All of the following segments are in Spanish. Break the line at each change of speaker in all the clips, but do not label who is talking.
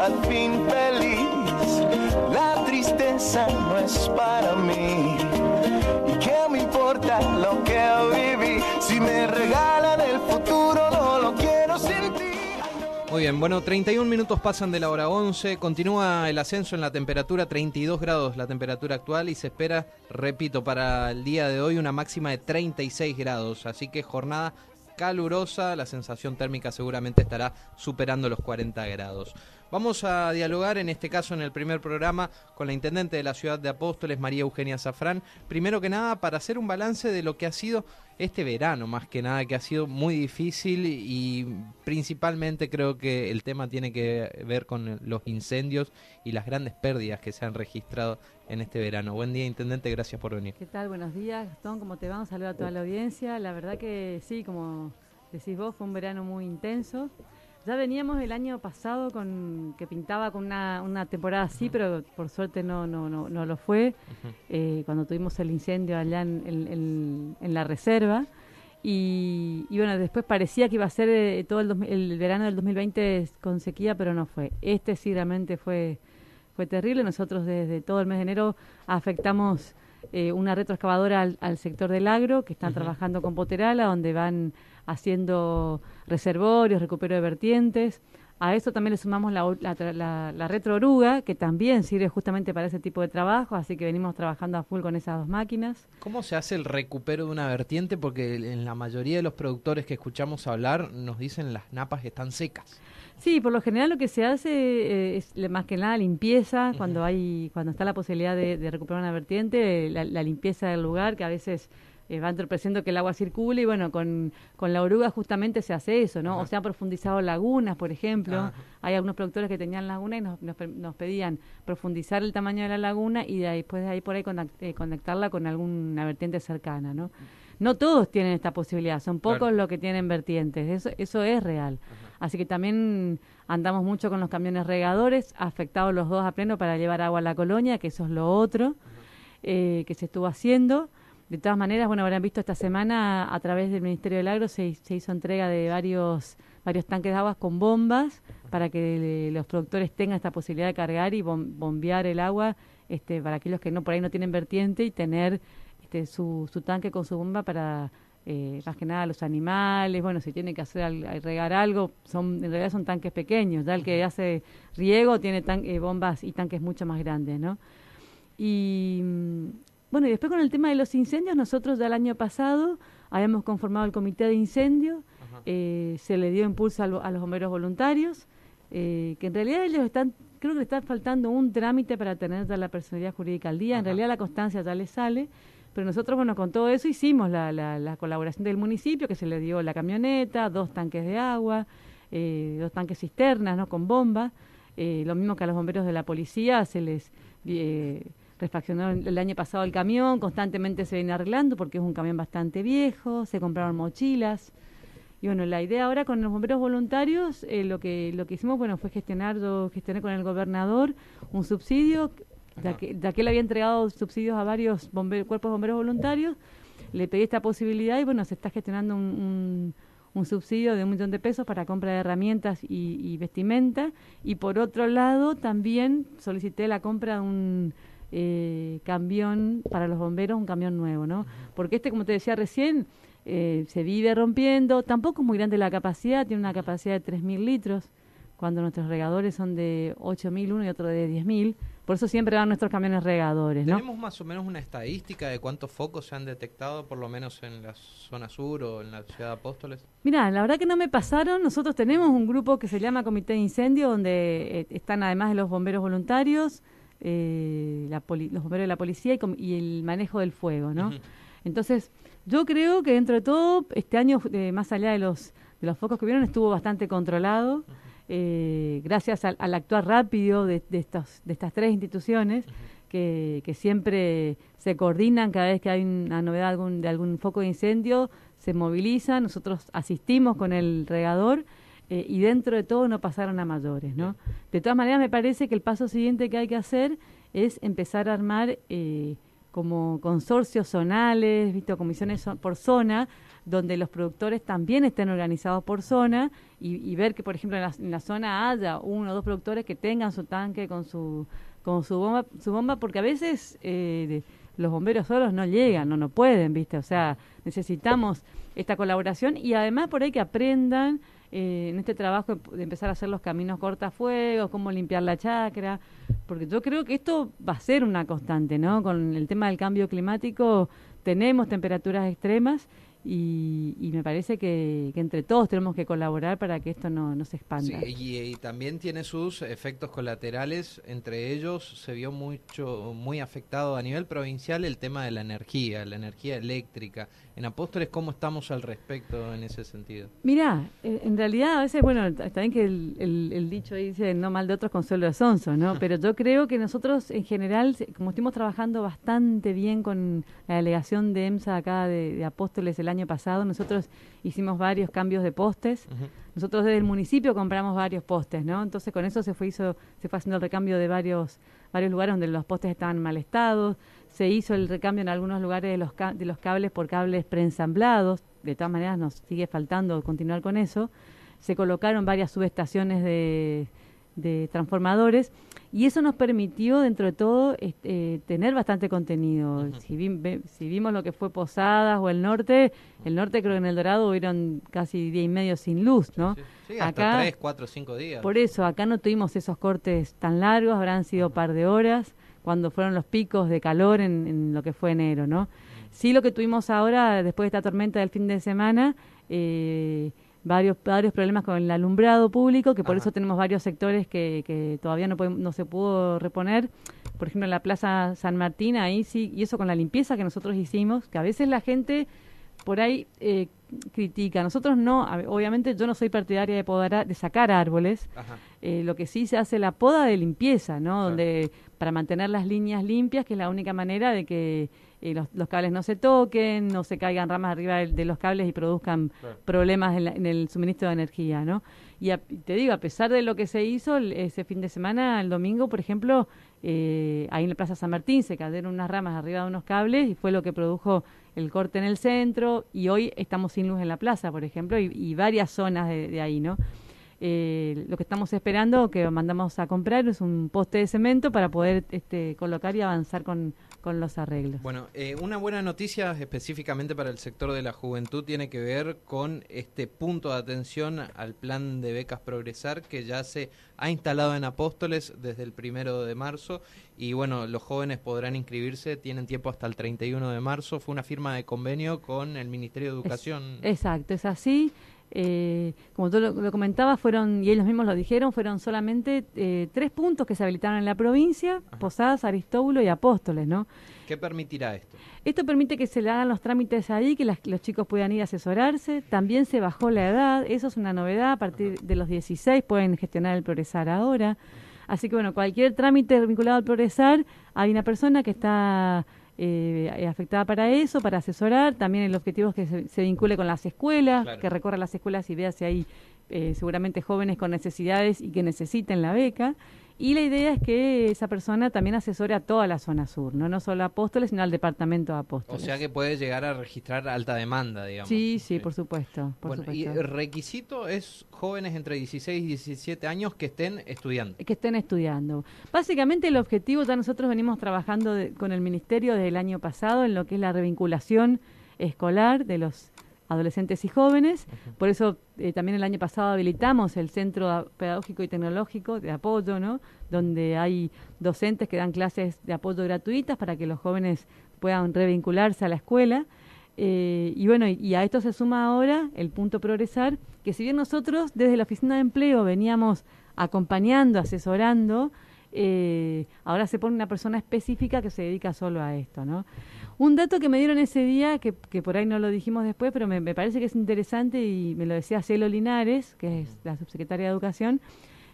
al fin feliz. La tristeza no es para mí. ¿Y qué me importa lo que viví? Si me regalan el futuro, no lo quiero sentir.
Muy bien, bueno, 31 minutos pasan de la hora 11, continúa el ascenso en la temperatura, 32 grados la temperatura actual y se espera, repito, para el día de hoy una máxima de 36 grados, así que jornada calurosa, la sensación térmica seguramente estará superando los 40 grados. Vamos a dialogar en este caso en el primer programa con la intendente de la ciudad de Apóstoles, María Eugenia Zafrán, primero que nada para hacer un balance de lo que ha sido este verano, más que nada, que ha sido muy difícil y principalmente creo que el tema tiene que ver con los incendios y las grandes pérdidas que se han registrado en este verano. Buen día, intendente, gracias por venir.
¿Qué tal? Buenos días, Gastón, ¿cómo te va? Un saludo a toda la audiencia. La verdad que sí, como decís vos, fue un verano muy intenso. Ya veníamos el año pasado con que pintaba con una, una temporada así, pero por suerte no no no, no lo fue. eh, cuando tuvimos el incendio allá en, en, en la reserva. Y, y, bueno, después parecía que iba a ser eh, todo el, el, verano del 2020 con sequía, pero no fue. Este sí realmente fue, fue terrible. Nosotros desde todo el mes de enero afectamos eh, una retroexcavadora al, al, sector del agro, que están trabajando con Poterala, donde van haciendo reservorios, recupero de vertientes. A eso también le sumamos la, la, la, la retrooruga, que también sirve justamente para ese tipo de trabajo, así que venimos trabajando a full con esas dos máquinas.
¿Cómo se hace el recupero de una vertiente? Porque en la mayoría de los productores que escuchamos hablar nos dicen las napas están secas.
Sí, por lo general lo que se hace eh, es más que nada limpieza, uh -huh. cuando hay cuando está la posibilidad de, de recuperar una vertiente, la, la, limpieza del lugar, que a veces eh, va entorpeciendo que el agua circule y bueno, con, con la oruga justamente se hace eso, ¿no? Ajá. O se han profundizado lagunas, por ejemplo. Ajá. Hay algunos productores que tenían lagunas y nos, nos, nos, pedían profundizar el tamaño de la laguna y de después de ahí por ahí conect, eh, conectarla con alguna vertiente cercana, ¿no? No todos tienen esta posibilidad, son pocos claro. los que tienen vertientes, eso, eso es real. Ajá. Así que también andamos mucho con los camiones regadores, afectados los dos a pleno para llevar agua a la colonia, que eso es lo otro eh, que se estuvo haciendo. De todas maneras, bueno, habrán visto esta semana a través del Ministerio del Agro se, se hizo entrega de varios varios tanques de aguas con bombas para que los productores tengan esta posibilidad de cargar y bom, bombear el agua este, para aquellos que no por ahí no tienen vertiente y tener este, su, su tanque con su bomba para eh, más que nada los animales, bueno, si tiene que hacer al, regar algo, son en realidad son tanques pequeños, ya el que hace riego tiene tan, eh, bombas y tanques mucho más grandes, ¿no? Y bueno, y después con el tema de los incendios, nosotros ya el año pasado habíamos conformado el comité de incendio, eh, se le dio impulso a, lo, a los bomberos voluntarios, eh, que en realidad ellos están, creo que le está faltando un trámite para tener ya la personalidad jurídica al día, Ajá. en realidad la constancia ya les sale, pero nosotros, bueno, con todo eso hicimos la, la, la, colaboración del municipio, que se le dio la camioneta, dos tanques de agua, eh, dos tanques cisternas, ¿no? Con bombas. Eh, lo mismo que a los bomberos de la policía, se les eh, refaccionó el año pasado el camión, constantemente se viene arreglando porque es un camión bastante viejo, se compraron mochilas. Y bueno, la idea ahora con los bomberos voluntarios, eh, lo que lo que hicimos, bueno, fue gestionar, yo gestioné con el gobernador un subsidio ya que, ya que él había entregado subsidios a varios bomber, cuerpos de bomberos voluntarios, le pedí esta posibilidad y bueno, se está gestionando un, un, un subsidio de un millón de pesos para compra de herramientas y, y, vestimenta. Y por otro lado, también solicité la compra de un eh, camión para los bomberos, un camión nuevo, ¿no? Porque este, como te decía recién, eh, se vive rompiendo, tampoco es muy grande la capacidad, tiene una capacidad de 3.000 litros, cuando nuestros regadores son de 8.000 uno y otro de 10.000 por eso siempre van nuestros camiones regadores, ¿no?
¿Tenemos más o menos una estadística de cuántos focos se han detectado, por lo menos en la zona sur o en la ciudad de Apóstoles?
Mira, la verdad que no me pasaron. Nosotros tenemos un grupo que se llama Comité de Incendio, donde eh, están además de los bomberos voluntarios, eh, la los bomberos de la policía y, y, el manejo del fuego, ¿no? Uh -huh. Entonces, yo creo que dentro de todo, este año, eh, más allá de los, de los focos que vieron, estuvo bastante controlado. Uh -huh eh, gracias al, al, actuar rápido de, de, estos, de estas tres instituciones uh -huh. que, que, siempre se coordinan cada vez que hay una novedad algún, de algún foco de incendio, se movilizan, nosotros asistimos con el regador eh, y dentro de todo no pasaron a mayores. ¿no? De todas maneras, me parece que el paso siguiente que hay que hacer es empezar a armar eh, como consorcios zonales, visto comisiones por zona, donde los productores también estén organizados por zona y, ver que, por ejemplo, en la, zona haya uno o dos productores que tengan su tanque con su con su bomba, su bomba porque a veces eh, los bomberos solos no llegan, no no pueden, ¿viste? O sea, necesitamos esta colaboración y además por ahí que aprendan eh, en este trabajo de empezar a hacer los caminos cortafuegos, cómo limpiar la chacra, porque yo creo que esto va a ser una constante, ¿no? Con el tema del cambio climático tenemos temperaturas extremas y, me parece que, entre todos tenemos que colaborar para que esto no, no se expanda.
y, también tiene sus efectos colaterales, entre ellos se vio mucho muy afectado a nivel provincial el tema de la energía, la energía eléctrica. En Apóstoles, ¿cómo estamos al respecto en ese sentido?
Mira, eh, en realidad a veces, bueno, está bien que el, el, dicho dice no mal de otros consuelo de sonso, ¿no? Pero yo creo que nosotros en general, como estuvimos trabajando bastante bien con la delegación de EMSA acá de, de Apóstoles el año pasado, nosotros hicimos varios cambios de postes. Nosotros desde el municipio compramos varios postes, ¿no? Entonces con eso se fue hizo se fue haciendo el recambio de varios varios lugares donde los postes estaban mal estados. Se hizo el recambio en algunos lugares de los de los cables por cables preensamblados. De todas maneras nos sigue faltando continuar con eso. Se colocaron varias subestaciones de de transformadores y eso nos permitió dentro de todo eh, tener bastante contenido. si, si, vimos lo que fue Posadas o el norte, el norte creo que en El Dorado hubieron casi día y medio sin luz, ¿no?
Sí, hasta tres, cuatro, cinco días.
Por eso, acá no tuvimos esos cortes tan largos, habrán sido un par de horas cuando fueron los picos de calor en, en lo que fue enero, ¿no? Sí, lo que tuvimos ahora, después de esta tormenta del fin de semana, eh, varios, varios problemas con el alumbrado público, que por eso tenemos varios sectores que, que todavía no, no se pudo reponer. Por ejemplo, en la Plaza San Martín, ahí sí, y eso con la limpieza que nosotros hicimos, que a veces la gente por ahí eh, critica. Nosotros no, obviamente yo no soy partidaria de podar, de sacar árboles. Eh, lo que sí se hace la poda de limpieza, ¿no? Donde para mantener las líneas limpias, que es la única manera de que eh, los, cables no se toquen, no se caigan ramas arriba de, los cables y produzcan problemas en, el suministro de energía, ¿no? Y te digo, a pesar de lo que se hizo ese fin de semana, el domingo, por ejemplo, eh, ahí en la Plaza San Martín se cayeron unas ramas arriba de unos cables y fue lo que produjo el corte en el centro y hoy estamos sin luz en la plaza, por ejemplo, y, varias zonas de, ahí, ¿no? Eh, lo que estamos esperando, que mandamos a comprar, es un poste de cemento para poder este, colocar y avanzar con, con los arreglos.
Bueno, eh, una buena noticia específicamente para el sector de la juventud tiene que ver con este punto de atención al plan de becas Progresar que ya se ha instalado en Apóstoles desde el primero de marzo y bueno, los jóvenes podrán inscribirse, tienen tiempo hasta el 31 de marzo. Fue una firma de convenio con el Ministerio de Educación.
exacto, es así. Eh, como tú lo, comentabas, fueron, y ellos mismos lo dijeron, fueron solamente eh, tres puntos que se habilitaron en la provincia, Posadas, Aristóbulo y Apóstoles, ¿no?
¿Qué permitirá esto?
Esto permite que se le hagan los trámites ahí, que los chicos puedan ir a asesorarse. También se bajó la edad, eso es una novedad, a partir de los 16 pueden gestionar el progresar ahora. Así que bueno, cualquier trámite vinculado al progresar, hay una persona que está eh, afectada para eso, para asesorar. También el objetivo es que se, vincule con las escuelas, que recorra las escuelas y vea si hay eh, seguramente jóvenes con necesidades y que necesiten la beca. Y la idea es que esa persona también asesore a toda la zona sur, no, no solo a Apóstoles, sino al departamento de Apóstoles.
O sea que puede llegar a registrar alta demanda, digamos.
Sí, sí, por supuesto.
Y el requisito es jóvenes entre 16 y 17 años que estén estudiando.
Que estén estudiando. Básicamente el objetivo, ya nosotros venimos trabajando con el Ministerio desde el año pasado en lo que es la revinculación escolar de los adolescentes y jóvenes. Por eso eh, también el año pasado habilitamos el Centro Pedagógico y Tecnológico de Apoyo, ¿no? donde hay docentes que dan clases de apoyo gratuitas para que los jóvenes puedan revincularse a la escuela. Eh, y bueno, y, a esto se suma ahora el punto progresar, que si bien nosotros desde la Oficina de Empleo veníamos acompañando, asesorando, eh, ahora se pone una persona específica que se dedica solo a esto, ¿no? Un dato que me dieron ese día, que, que por ahí no lo dijimos después, pero me, parece que es interesante y me lo decía Celo Linares, que es la subsecretaria de Educación,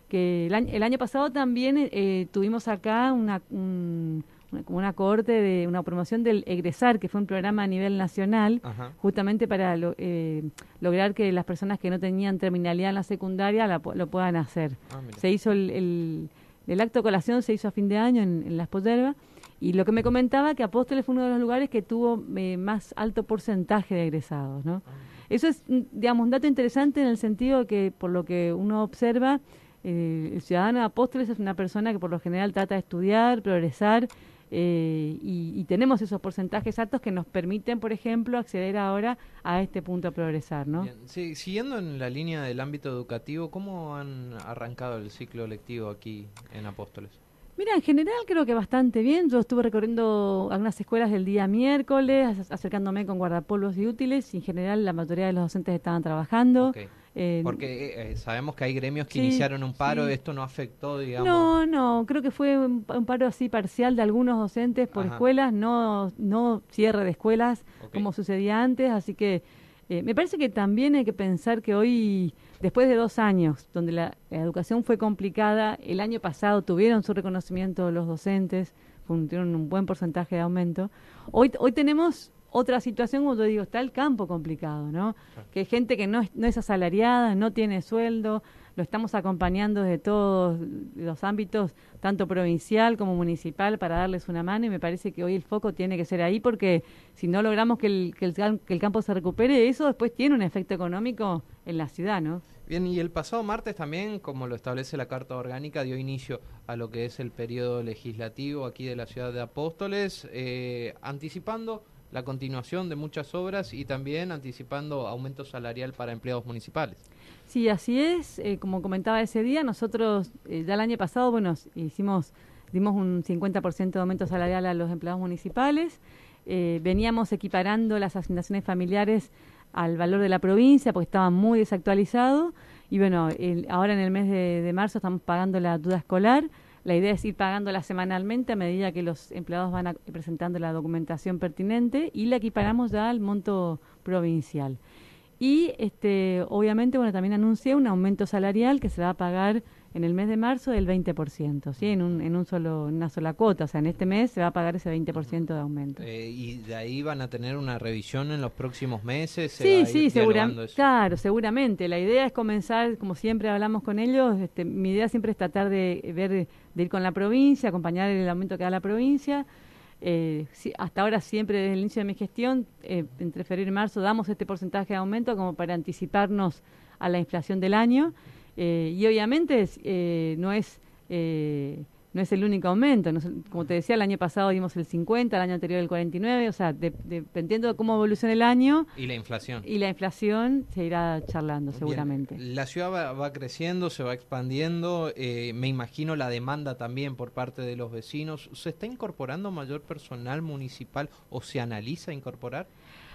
que el año, el año pasado también eh, tuvimos acá una, como una cohorte de una promoción del egresar, que fue un programa a nivel nacional, justamente para eh, lograr que las personas que no tenían terminalidad en la secundaria lo puedan hacer. Ah, se hizo el, el, acto de colación, se hizo a fin de año en, en Las Podervas Y lo que me comentaba que Apóstoles fue uno de los lugares que tuvo eh, más alto porcentaje de egresados, ¿no?
Ah.
Eso es, mm, digamos, un dato interesante en el sentido de que, por lo que uno observa, eh, el ciudadano de Apóstoles es una persona que por lo general trata de estudiar, progresar, eh, y, y tenemos esos porcentajes altos que nos permiten, por ejemplo, acceder ahora a este punto a progresar, ¿no?
Bien, sí, siguiendo en la línea del ámbito educativo, ¿cómo han arrancado el ciclo lectivo aquí en Apóstoles?
Mira, en general creo que bastante bien. Yo estuve recorriendo algunas escuelas el día miércoles, ac- acercándome con guardapolvos y útiles, y en general la mayoría de los docentes estaban trabajando.
Ok.
Eh,
Porque eh, eh, sabemos que hay gremios que
Sí,
iniciaron un paro,
sí.
esto no afectó, digamos.
No, no, creo que fue un, un paro así parcial de algunos docentes por
Ajá.
escuelas, no, no cierre de escuelas como sucedía antes, así que eh, me parece que también hay que pensar que hoy, después de dos años, donde la, la educación fue complicada, el año pasado tuvieron su reconocimiento los docentes, tuvieron un buen porcentaje de aumento, hoy, hoy tenemos otra situación, como yo digo, está el campo complicado, ¿no? Que hay gente que no es, no es asalariada, no tiene sueldo, lo estamos acompañando desde todos los ámbitos, tanto provincial como municipal, para darles una mano y me parece que hoy el foco tiene que ser ahí porque si no logramos que el, que el, campo se recupere, eso después tiene un efecto económico en la ciudad, ¿no?
Bien, y el pasado martes también, como lo establece la Carta Orgánica, dio inicio a lo que es el periodo legislativo aquí de la ciudad de Apóstoles, eh, anticipando la continuación de muchas obras y también anticipando aumento salarial para empleados municipales.
Sí, así es. Eh, como comentaba ese día, nosotros eh, ya el año pasado, bueno, hicimos, dimos un 50% de aumento salarial a los empleados municipales. Eh, veníamos equiparando las asignaciones familiares al valor de la provincia porque estaba muy desactualizado. Y bueno, el- ahora en el mes de, marzo estamos pagando la duda escolar. La idea es ir pagándola semanalmente a medida que los empleados van presentando la documentación pertinente y la equiparamos ya al monto provincial. Y este, obviamente, bueno, también anuncié un aumento salarial que se va a pagar en el mes de marzo del 20%, ¿sí? En, un, en un solo, una sola cuota, o sea, en este mes se va a pagar ese 20% de aumento.
Eh, y de ahí van a tener una revisión en los próximos meses. se
Sí, sí, seguramente. Claro, seguramente. La idea es comenzar, como siempre hablamos con ellos, este, mi idea siempre es tratar de ver, de ir con la provincia, acompañar el aumento que da la provincia. Eh, hasta ahora siempre desde el inicio de mi gestión, eh, entre febrero y marzo, damos este porcentaje de aumento como para anticiparnos a la inflación del año. Eh, y obviamente eh, no es eh, no es el único aumento. Nos- como te decía, el año pasado dimos el 50, el año anterior el 49, o sea, de- dependiendo de cómo evolucione el año,
Y la inflación.
y la inflación se irá charlando
Bien,
seguramente.
La ciudad va, va creciendo, se va expandiendo. eh, me imagino la demanda también por parte de los vecinos. ¿Se está incorporando mayor personal municipal o se analiza incorporar?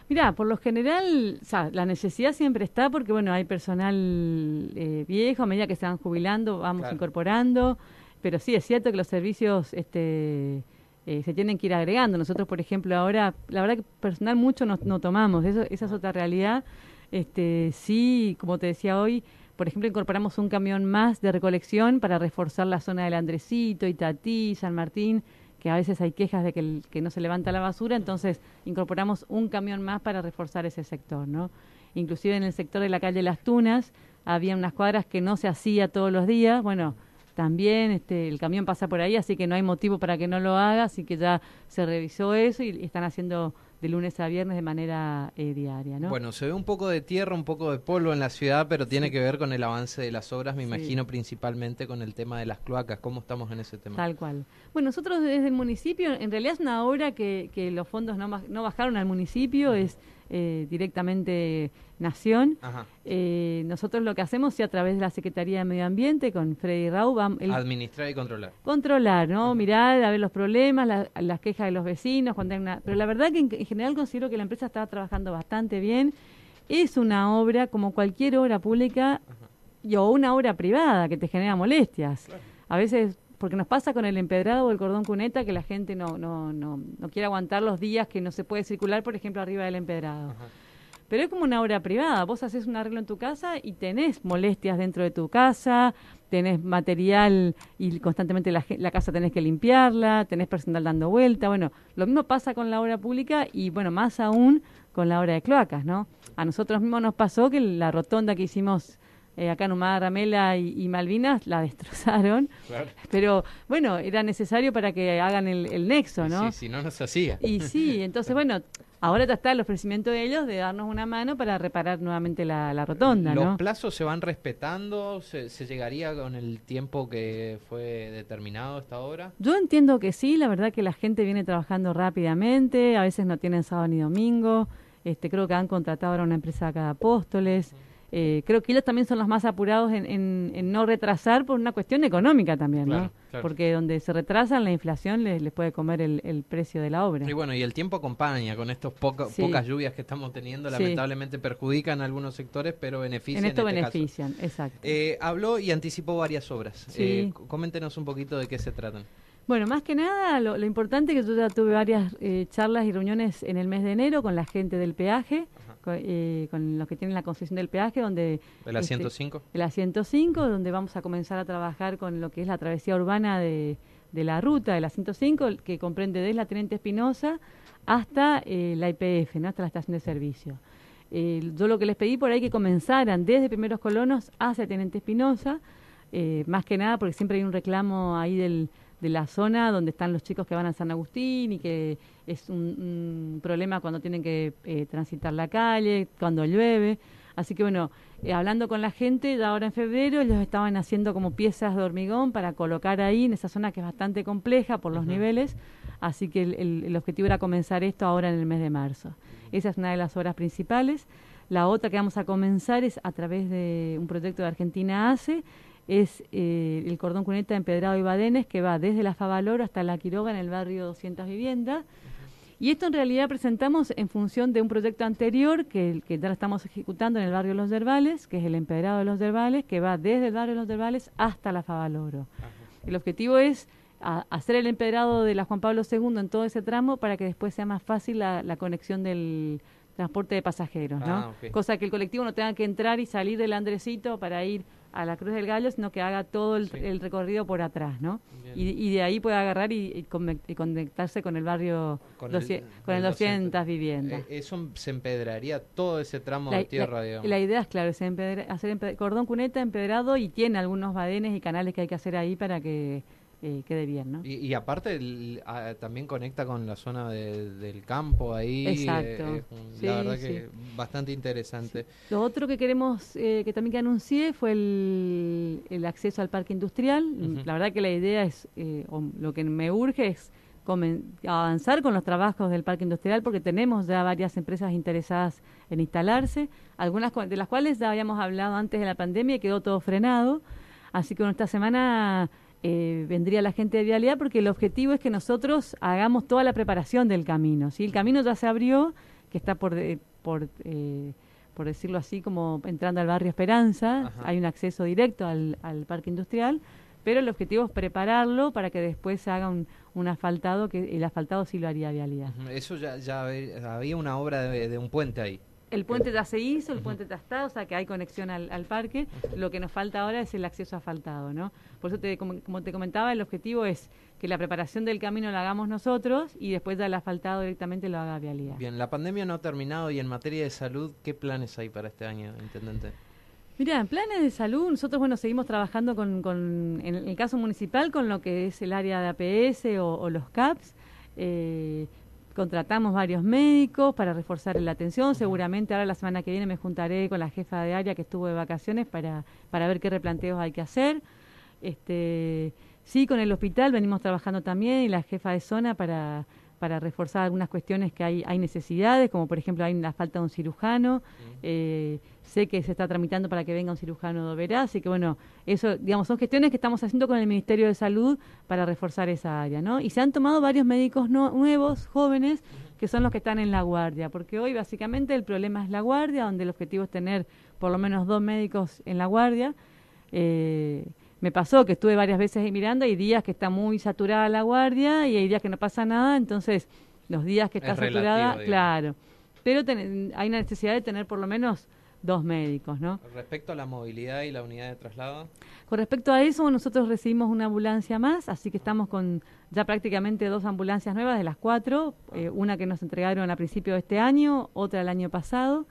Mira, por lo general, o sea, la necesidad siempre está porque, bueno, hay personal eh, viejo, a medida que se van jubilando, vamos
Claro.
incorporando, pero sí, es cierto que los servicios este, eh, se tienen que ir agregando. Nosotros, por ejemplo, ahora, la verdad que personal mucho no, tomamos, eso, esa es otra realidad. Este, sí, como te decía hoy, por ejemplo, incorporamos un camión más de recolección para reforzar la zona del Andresito, Itatí, San Martín, que a veces hay quejas de que, que no se levanta la basura, entonces incorporamos un camión más para reforzar ese sector, ¿no? Inclusive en el sector de la calle Las Tunas había unas cuadras que no se hacía todos los días, bueno, también este, el camión pasa por ahí, así que no hay motivo para que no lo haga, así que ya se revisó eso y, están haciendo de lunes a viernes de manera eh, diaria, ¿no?
Bueno, se ve un poco de tierra, un poco de polvo en la ciudad, pero tiene que ver con el avance de las obras, me
Sí.
imagino principalmente con el tema de las cloacas. ¿Cómo estamos en ese tema?
Tal cual. Bueno, nosotros desde el municipio, en realidad es una obra que, que los fondos no, no bajaron al municipio, es eh, directamente Nación. Eh, nosotros lo que hacemos es a través de la Secretaría de Medio Ambiente, con Freddy Rau, vam- el-
Administrar y controlar.
controlar, ¿no? Mirar, a ver los problemas, la- las quejas de los vecinos, cuando hay una... Pero la verdad que en, en general considero que la empresa está trabajando bastante bien. Es una obra, como cualquier obra pública, y, o una obra privada que te genera molestias. A veces, porque nos pasa con el empedrado o el cordón cuneta, que la gente no, no, no, no quiere aguantar los días que no se puede circular, por ejemplo, arriba del empedrado.
Ajá.
Pero es como una obra privada. Vos haces un arreglo en tu casa y tenés molestias dentro de tu casa, tenés material y constantemente la, la casa tenés que limpiarla, tenés personal dando vuelta. Bueno, lo mismo pasa con la obra pública y, bueno, más aún con la obra de cloacas, ¿no? A nosotros mismos nos pasó que la rotonda que hicimos eh, acá en Humada Ramela y, Malvinas la destrozaron. Pero bueno, era necesario para que hagan el, nexo, ¿no?
Sí, si no, no se hacía.
Y sí, entonces bueno, ahora está el ofrecimiento de ellos de darnos una mano para reparar nuevamente la, rotonda,
¿Los plazos se van respetando? ¿Se, llegaría con el tiempo que fue determinado hasta ahora?
Yo entiendo que sí, la verdad que la gente viene trabajando rápidamente, a veces no tienen sábado ni domingo. Este, creo que han contratado ahora una empresa acá de Apóstoles. Eh, creo que ellos también son los más apurados en, no retrasar por una cuestión económica también, ¿no? Porque donde se retrasan, la inflación les, puede comer el, precio de la obra.
Y bueno, y el tiempo acompaña con estas pocas lluvias que estamos teniendo, lamentablemente perjudican a algunos sectores, pero benefician.
En esto este benefician, exacto.
Eh, habló y anticipó varias obras. Eh, coméntenos un poquito de qué se tratan.
Bueno, más que nada, lo, importante es que yo ya tuve varias charlas y reuniones en el mes de enero con la gente del peaje. Eh, con, los que tienen la concesión del peaje, donde...
¿De la 105?
Este, de la 105, donde vamos a comenzar a trabajar con lo que es la travesía urbana de, la ruta de la 105, que comprende desde la Teniente Espinosa hasta eh, la IPF, ¿no? hasta la estación de servicio. Eh, yo lo que les pedí por ahí que comenzaran desde primeros colonos hacia Teniente Espinosa, más que nada porque siempre hay un reclamo ahí del, de la zona donde están los chicos que van a San Agustín y que es un, problema cuando tienen que eh, transitar la calle, cuando llueve. Así que bueno, eh, hablando con la gente, ya ahora en febrero ellos estaban haciendo como piezas de hormigón para colocar ahí en esa zona que es bastante compleja por los niveles. Así que el, el, objetivo era comenzar esto ahora en el mes de marzo. Esa es una de las obras principales. La otra que vamos a comenzar es a través de un proyecto de Argentina ACE, es eh, el cordón cuneta empedrado y badenes que va desde la Favaloro hasta la Quiroga en el barrio 200 viviendas. Y esto en realidad presentamos en función de un proyecto anterior que, que ya lo estamos ejecutando en el barrio Los Derbales, que es el empedrado de Los Derbales, que va desde el barrio Los Derbales hasta la Favaloro. El objetivo es hacer el empedrado de la Juan Pablo II en todo ese tramo para que después sea más fácil la, conexión del transporte de pasajeros, ¿no? Ah, Cosa que el colectivo no tenga que entrar y salir del Andresito para ir a la Cruz del Gallo, sino que haga todo el, recorrido por atrás, ¿no? Y, de ahí puede agarrar y, conectarse con el barrio, con el, con el 200, viviendas.
Eh, eso se empedraría todo ese tramo de tierra, digamos.
La idea es, claro, es hacer cordón cuneta empedrado y tiene algunos badenes y canales que hay que hacer ahí para que eh, quede bien, ¿no?
Y, aparte también conecta con la zona del campo ahí.
Exacto.
Eh, la verdad que bastante interesante.
Lo otro que queremos, eh, que también que anuncié, fue el, acceso al parque industrial. La verdad que la idea es, lo que me urge es avanzar con los trabajos del parque industrial porque tenemos ya varias empresas interesadas en instalarse, algunas de las cuales ya habíamos hablado antes de la pandemia y quedó todo frenado. Así que esta semana eh, vendría la gente de vialidad porque el objetivo es que nosotros hagamos toda la preparación del camino. ¿sí? El camino ya se abrió, que está por, por, eh, por decirlo así, como entrando al barrio Esperanza, hay un acceso directo al, al, parque industrial, pero el objetivo es prepararlo para que después se haga un, un asfaltado, que el asfaltado sí lo haría vialidad.
Eso ya, ya había una obra de un puente ahí.
El puente ya se hizo, el puente ya está, o sea que hay conexión al, parque. Lo que nos falta ahora es el acceso asfaltado, ¿no? Por eso, te, como, te comentaba, el objetivo es que la preparación del camino la hagamos nosotros y después ya el asfaltado directamente lo haga Vialidad.
Bien, la pandemia no ha terminado y en materia de salud, ¿qué planes hay para este año, Intendente?
Mira, en planes de salud, nosotros, bueno, seguimos trabajando con, en el caso municipal, con lo que es el área de APS o, los CAPS. Eh, contratamos varios médicos para reforzar la atención. Seguramente ahora la semana que viene me juntaré con la jefa de área que estuvo de vacaciones para, para ver qué replanteos hay que hacer. Este, sí, con el hospital venimos trabajando también y la jefa de zona para, para reforzar algunas cuestiones que hay, hay necesidades, como por ejemplo hay la falta de un cirujano. Eh, sé que se está tramitando para que venga un cirujano de Oberá, así que bueno, eso, digamos, son gestiones que estamos haciendo con el Ministerio de Salud para reforzar esa área, ¿no? Y se han tomado varios médicos nuevos, jóvenes, que son los que están en la guardia, porque hoy básicamente el problema es la guardia, donde el objetivo es tener por lo menos dos médicos en la guardia. Eh, me pasó que estuve varias veces ahí mirando, hay días que está muy saturada la guardia y hay días que no pasa nada, entonces los días que está saturada, claro. Pero hay una necesidad de tener por lo menos dos médicos, ¿no?
Respecto a la movilidad y la unidad de traslado.
Con respecto a eso, nosotros recibimos una ambulancia más, así que estamos con ya prácticamente dos ambulancias nuevas de las cuatro, eh, una que nos entregaron a principio de este año, otra el año pasado.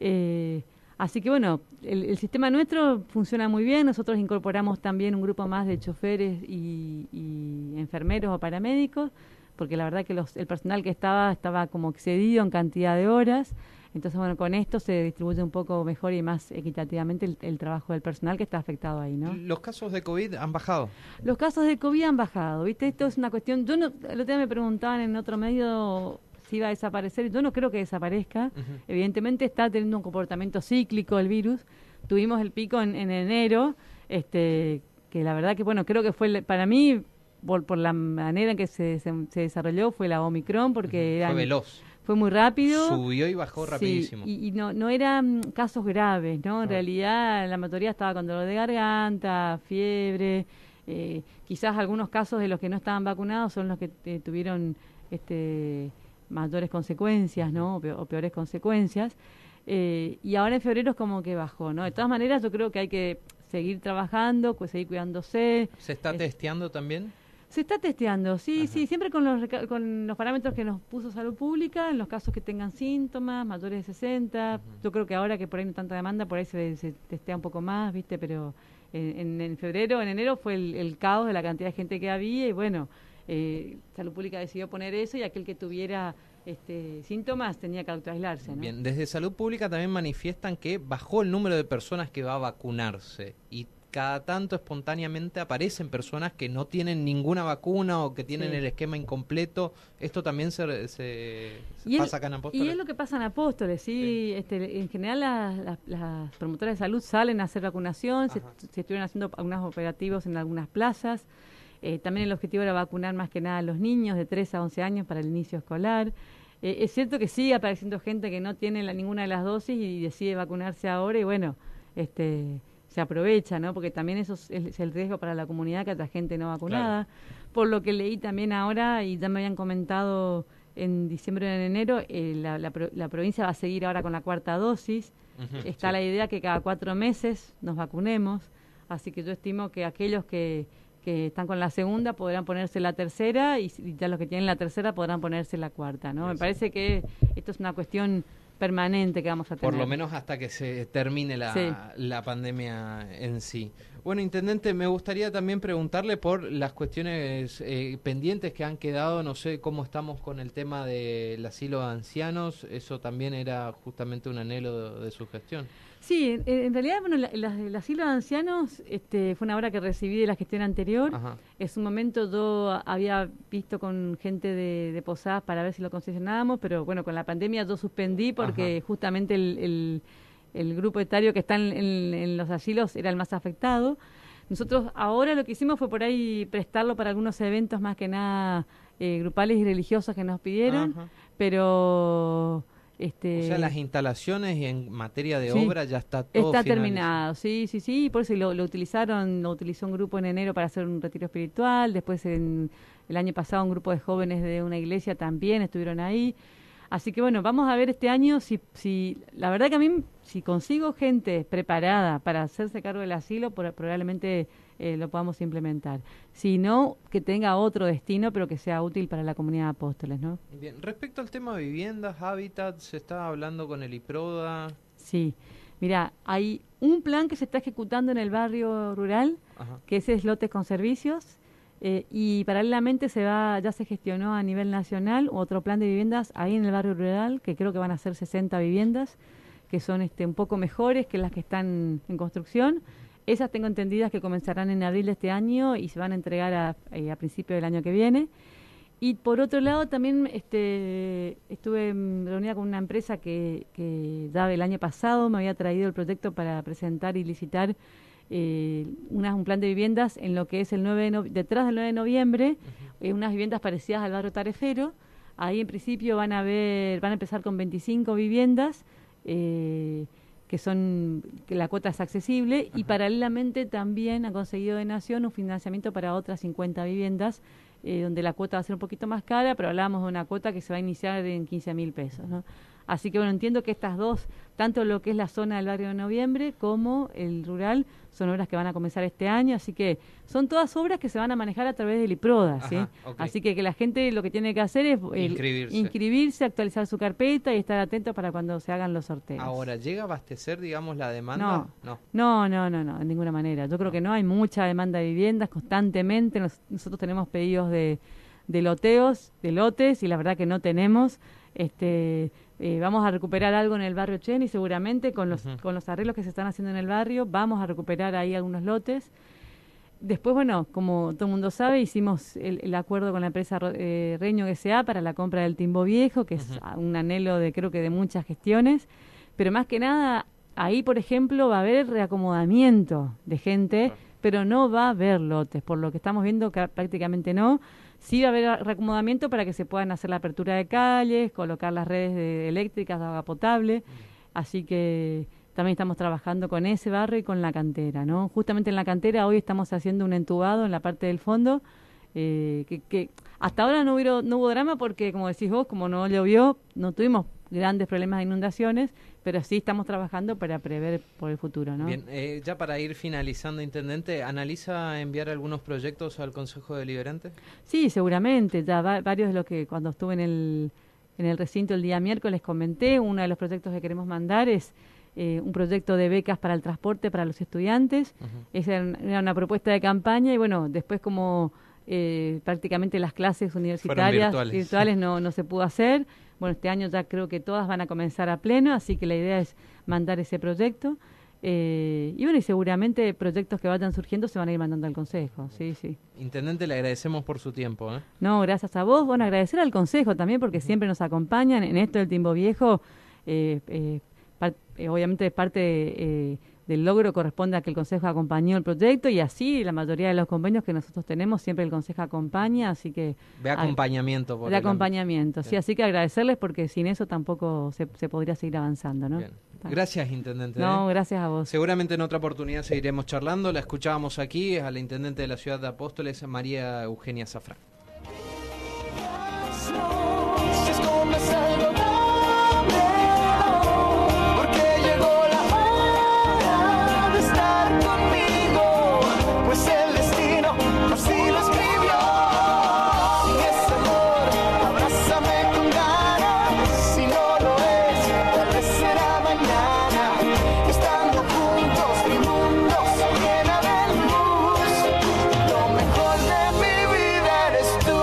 Eh, Así que bueno, el, sistema nuestro funciona muy bien. Nosotros incorporamos también un grupo más de choferes y, enfermeros o paramédicos, porque la verdad que los, el personal que estaba estaba como excedido en cantidad de horas. Entonces, bueno, con esto se distribuye un poco mejor y más equitativamente el, trabajo del personal que está afectado ahí, ¿no?
¿Los casos de COVID han bajado?
Los casos de COVID han bajado, ¿viste? Esto es una cuestión... Yo no, el otro día me preguntaban en otro medio si iba a desaparecer. Yo no creo que desaparezca. Evidentemente está teniendo un comportamiento cíclico el virus. Tuvimos el pico en, enero, este que la verdad que, bueno, creo que fue, para mí, por, la manera en que se, se, desarrolló, fue la Omicron, porque era...
Fue veloz
fue muy rápido.
Subió y bajó rapidísimo.
y, no, no eran casos graves, ¿no? En realidad la mayoría estaba con dolor de garganta, fiebre. Eh, quizás algunos casos de los que no estaban vacunados son los que eh, tuvieron este, mayores consecuencias, ¿no? O, peores consecuencias. Eh, y ahora en febrero es como que bajó, ¿no? De todas maneras yo creo que hay que seguir trabajando, pues seguir cuidándose.
¿Se está testeando también?
Se está testeando, sí, sí, siempre con los, con los parámetros que nos puso Salud Pública, en los casos que tengan síntomas, mayores de 60. Yo creo que ahora que por ahí no hay tanta demanda, por ahí se, testea un poco más, ¿viste? Pero en, febrero, en enero fue el, caos de la cantidad de gente que había y bueno, eh, Salud Pública decidió poner eso y aquel que tuviera este, síntomas tenía que autoaislarse. ¿no?
Bien, desde Salud Pública también manifiestan que bajó el número de personas que va a vacunarse y cada tanto espontáneamente aparecen personas que no tienen ninguna vacuna o que tienen el esquema incompleto. Esto también se, se, pasa acá en Apóstoles.
Y es lo que pasa en Apóstoles, ¿sí? Este, en general las, promotoras de salud salen a hacer vacunación, se, estuvieron haciendo algunos operativos en algunas plazas. Eh, también el objetivo era vacunar más que nada a los niños de 3 a 11 años para el inicio escolar. Eh, es cierto que sigue apareciendo gente que no tiene la, ninguna de las dosis y decide vacunarse ahora y bueno, este se aprovecha, ¿no? Porque también eso es, el riesgo para la comunidad que haya gente no vacunada. Por lo que leí también ahora, y ya me habían comentado en diciembre o en enero, eh, la, la, provincia va a seguir ahora con la cuarta dosis. Está la idea que cada cuatro meses nos vacunemos. Así que yo estimo que aquellos que, que están con la segunda podrán ponerse la tercera y, ya los que tienen la tercera podrán ponerse la cuarta, ¿no? Me parece que esto es una cuestión permanente que vamos a tener.
Por lo menos hasta que se termine la, la pandemia en sí. Bueno, Intendente, me gustaría también preguntarle por las cuestiones eh, pendientes que han quedado. No sé cómo estamos con el tema del asilo de ancianos. Eso también era justamente un anhelo de su gestión.
Sí, en, realidad, bueno, el asilo de ancianos este, fue una obra que recibí de la gestión anterior. En su momento yo había visto con gente de, Posadas para ver si lo concesionábamos, pero bueno, con la pandemia yo suspendí porque justamente el, grupo etario que está en, los asilos era el más afectado. Nosotros ahora lo que hicimos fue por ahí prestarlo para algunos eventos más que nada eh, grupales y religiosos que nos pidieron, pero este,
o sea, las instalaciones y en materia de obra ya está todo
Está terminado, sí, sí, sí. Por eso lo, lo, utilizaron, lo utilizó un grupo en enero para hacer un retiro espiritual. Después, en el año pasado, un grupo de jóvenes de una iglesia también estuvieron ahí. Así que bueno, vamos a ver este año si, si la verdad que a mí, si consigo gente preparada para hacerse cargo del asilo, probablemente eh, lo podamos implementar. Si no, que tenga otro destino, pero que sea útil para la comunidad de apóstoles, ¿no?
Bien, respecto al tema de viviendas, hábitats, se está hablando con el IPRODA.
Sí, mira, hay un plan que se está ejecutando en el barrio rural, que es lotes con servicios, eh, y paralelamente se va, ya se gestionó a nivel nacional otro plan de viviendas ahí en el barrio rural, que creo que van a ser 60 viviendas, que son este, un poco mejores que las que están en construcción. Esas tengo entendidas que comenzarán en abril de este año y se van a entregar a, eh, a principio del año que viene. Y por otro lado, también este, estuve reunida con una empresa que, que ya el año pasado me había traído el proyecto para presentar y licitar eh, un plan de viviendas en lo que es el 9 detrás del 9 de noviembre, eh, unas viviendas parecidas al barrio Tarefero. Ahí en principio van a ver, van a empezar con 25 viviendas. Eh, que son que la cuota es accesible y paralelamente también ha conseguido de Nación un financiamiento para otras 50 viviendas donde la cuota va a ser un poquito más cara, pero hablábamos de una cuota que se va a iniciar en 15 mil pesos. Así que bueno, entiendo que estas dos, tanto lo que es la zona del barrio de noviembre como el rural, son obras que van a comenzar este año, así que son todas obras que se van a manejar a través del IPRODA, ¿sí? Así que, que la gente lo que tiene que hacer es inscribirse. actualizar su carpeta y estar atento para cuando se hagan los sorteos.
Ahora, ¿llega a abastecer, digamos, la demanda?
No, no, no, no, no, de ninguna manera. Yo creo que no, hay mucha demanda de viviendas constantemente. nosotros tenemos pedidos de, de loteos, de lotes, y la verdad que no tenemos. Este, eh, vamos a recuperar algo en el barrio Cheni, seguramente, con los, con los arreglos que se están haciendo en el barrio, vamos a recuperar ahí algunos lotes. Después, bueno, como todo el mundo sabe, hicimos el, acuerdo con la empresa eh, Reño S.A. para la compra del Timbo Viejo, que es un anhelo de creo que de muchas gestiones, pero más que nada, ahí, por ejemplo, va a haber reacomodamiento de gente, pero no va a haber lotes, por lo que estamos viendo que prácticamente no Sí va a haber reacomodamiento para que se puedan hacer la apertura de calles, colocar las redes eléctricas de agua potable, así que también estamos trabajando con ese barrio y con la cantera, ¿no? Justamente en la cantera hoy estamos haciendo un entubado en la parte del fondo, eh, que, que, hasta ahora no, hubo, no hubo drama porque, como decís vos, como no llovió, no tuvimos grandes problemas de inundaciones, pero sí estamos trabajando para prever por el futuro. ¿no?
Bien, eh, ya para ir finalizando, Intendente, ¿analiza enviar algunos proyectos al Consejo Deliberante?
Sí, seguramente. Ya varios de los que cuando estuve en el, en el recinto el día miércoles comenté, uno de los proyectos que queremos mandar es eh, un proyecto de becas para el transporte para los estudiantes. Esa era una propuesta de campaña y bueno, después como... Eh, prácticamente las clases universitarias virtuales, no, no se pudo hacer. Bueno, este año ya creo que todas van a comenzar a pleno, así que la idea es mandar ese proyecto. Eh, y bueno, y seguramente proyectos que vayan surgiendo se van a ir mandando al Consejo, sí, sí.
Intendente, le agradecemos por su tiempo. ¿eh?
No, gracias a vos. Bueno, agradecer al Consejo también porque siempre nos acompañan en esto del tiempo viejo. Eh, obviamente es parte del logro corresponde a que el Consejo acompañó el proyecto y así la mayoría de los convenios que nosotros tenemos siempre el Consejo acompaña, así que...
De acompañamiento.
Por de acompañamiento, sí, así que agradecerles porque sin eso tampoco se, podría seguir avanzando, ¿no?
Gracias, Intendente.
No, ¿eh? gracias a vos.
Seguramente en otra oportunidad seguiremos charlando, la escuchábamos aquí a la Intendente de la Ciudad de Apóstoles, María Eugenia Zafrán.